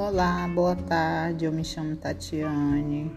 Olá, boa tarde. Eu me chamo Tatiane.